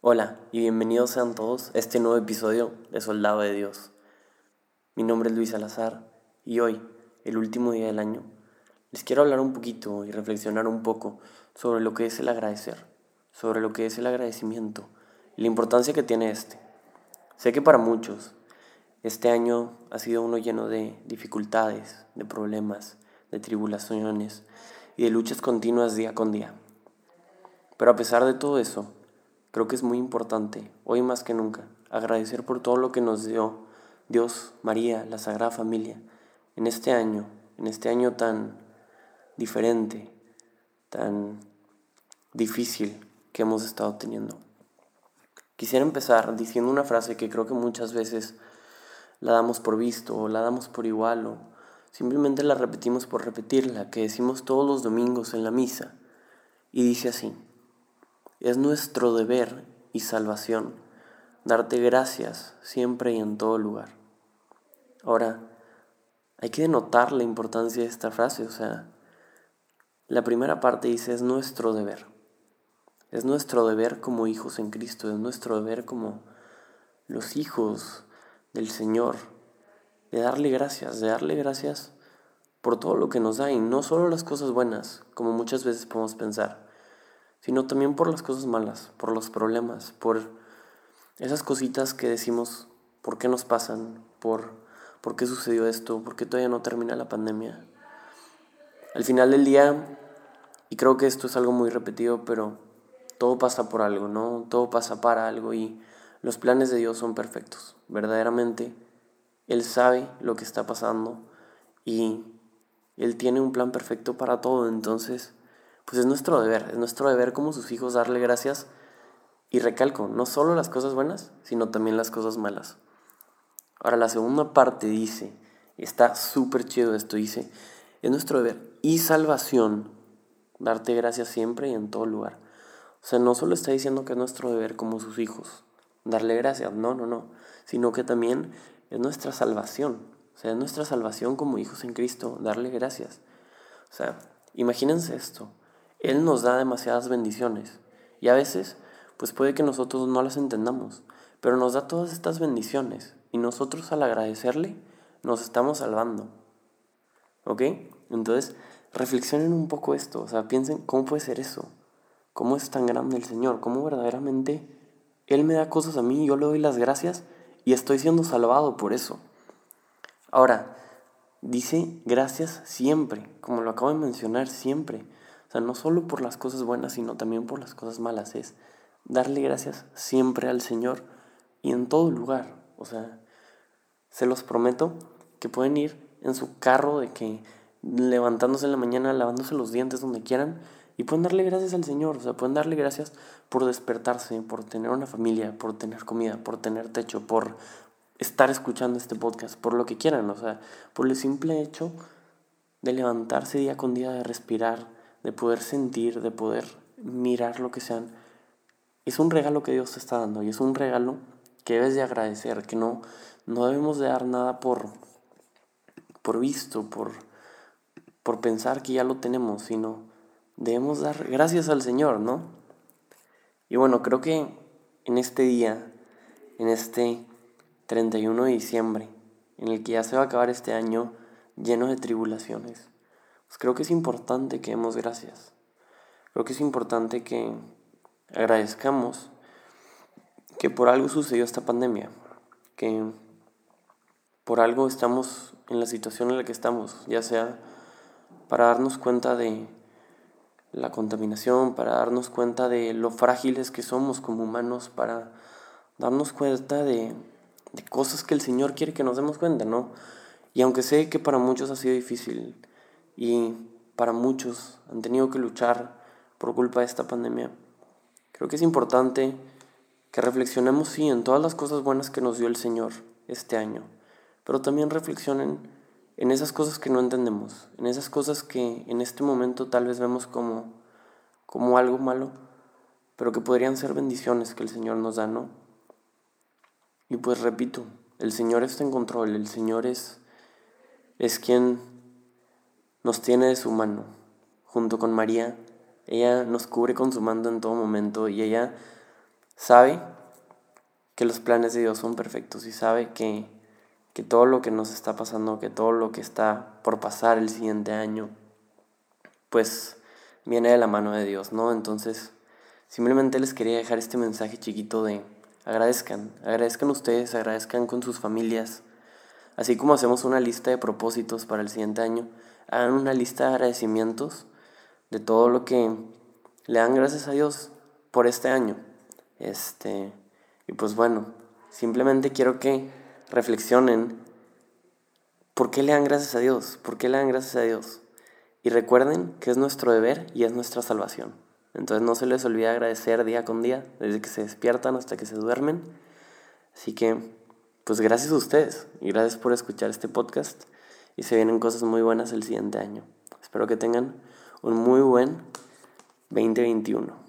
Hola y bienvenidos sean todos a este nuevo episodio de Soldado de Dios. Mi nombre es Luis Salazar y hoy, el último día del año, les quiero hablar un poquito y reflexionar un poco sobre lo que es el agradecer, sobre lo que es el agradecimiento y la importancia que tiene este. Sé que para muchos este año ha sido uno lleno de dificultades, de problemas, de tribulaciones y de luchas continuas día con día. Pero a pesar de todo eso, Creo que es muy importante, hoy más que nunca, agradecer por todo lo que nos dio Dios, María, la Sagrada Familia, en este año, en este año tan diferente, tan difícil que hemos estado teniendo. Quisiera empezar diciendo una frase que creo que muchas veces la damos por visto o la damos por igual o simplemente la repetimos por repetirla, que decimos todos los domingos en la misa. Y dice así, es nuestro deber y salvación darte gracias siempre y en todo lugar. Ahora, hay que denotar la importancia de esta frase, o sea, la primera parte dice es nuestro deber. Es nuestro deber como hijos en Cristo, es nuestro deber como los hijos del Señor, de darle gracias, de darle gracias por todo lo que nos da y no solo las cosas buenas, como muchas veces podemos pensar, sino también por las cosas malas, por los problemas, por esas cositas que decimos, ¿por qué nos pasan? ¿Por, ¿por qué sucedió esto? ¿Por qué todavía no termina la pandemia? Al final del día, y creo que esto es algo muy repetido, pero todo pasa por algo, ¿no? Todo pasa para algo y los planes de Dios son perfectos. Verdaderamente, Él sabe lo que está pasando y Él tiene un plan perfecto para todo. Entonces, pues es nuestro deber, es nuestro deber como sus hijos darle gracias y recalco, no solo las cosas buenas, sino también las cosas malas. Ahora la segunda parte dice, está súper chido esto, dice, es nuestro deber y salvación darte gracias siempre y en todo lugar. O sea, no solo está diciendo que es nuestro deber como sus hijos, darle gracias, no, no, no, sino que también es nuestra salvación. O sea, es nuestra salvación como hijos en Cristo, darle gracias. O sea, imagínense esto. Él nos da demasiadas bendiciones y a veces pues puede que nosotros no las entendamos, pero nos da todas estas bendiciones y nosotros al agradecerle nos estamos salvando. ¿Ok? Entonces, reflexionen un poco esto, o sea, piensen cómo puede ser eso, cómo es tan grande el Señor, cómo verdaderamente Él me da cosas a mí, yo le doy las gracias y estoy siendo salvado por eso. Ahora, dice gracias siempre, como lo acabo de mencionar, siempre. O sea, no solo por las cosas buenas, sino también por las cosas malas. Es darle gracias siempre al Señor y en todo lugar. O sea, se los prometo que pueden ir en su carro de que levantándose en la mañana, lavándose los dientes donde quieran y pueden darle gracias al Señor. O sea, pueden darle gracias por despertarse, por tener una familia, por tener comida, por tener techo, por estar escuchando este podcast, por lo que quieran. O sea, por el simple hecho de levantarse día con día, de respirar, de poder sentir, de poder mirar lo que sean, es un regalo que Dios te está dando y es un regalo que debes de agradecer, que no, no debemos de dar nada por, por visto, por, por pensar que ya lo tenemos, sino debemos dar gracias al Señor, ¿no? Y bueno, creo que en este día, en este 31 de diciembre, en el que ya se va a acabar este año lleno de tribulaciones, pues creo que es importante que demos gracias. Creo que es importante que agradezcamos que por algo sucedió esta pandemia, que por algo estamos en la situación en la que estamos, ya sea para darnos cuenta de la contaminación, para darnos cuenta de lo frágiles que somos como humanos, para darnos cuenta de, de cosas que el Señor quiere que nos demos cuenta, ¿no? Y aunque sé que para muchos ha sido difícil, y para muchos han tenido que luchar por culpa de esta pandemia. Creo que es importante que reflexionemos, sí, en todas las cosas buenas que nos dio el Señor este año, pero también reflexionen en esas cosas que no entendemos, en esas cosas que en este momento tal vez vemos como, como algo malo, pero que podrían ser bendiciones que el Señor nos da, ¿no? Y pues repito, el Señor está en control, el Señor es, es quien nos tiene de su mano, junto con María. Ella nos cubre con su mando en todo momento y ella sabe que los planes de Dios son perfectos y sabe que, que todo lo que nos está pasando, que todo lo que está por pasar el siguiente año, pues viene de la mano de Dios, ¿no? Entonces, simplemente les quería dejar este mensaje chiquito de agradezcan, agradezcan ustedes, agradezcan con sus familias, así como hacemos una lista de propósitos para el siguiente año, hagan una lista de agradecimientos de todo lo que le dan gracias a Dios por este año. Este, y pues bueno, simplemente quiero que reflexionen por qué le dan gracias a Dios, por qué le dan gracias a Dios. Y recuerden que es nuestro deber y es nuestra salvación. Entonces no se les olvide agradecer día con día, desde que se despiertan hasta que se duermen. Así que, pues gracias a ustedes y gracias por escuchar este podcast. Y se vienen cosas muy buenas el siguiente año. Espero que tengan un muy buen 2021.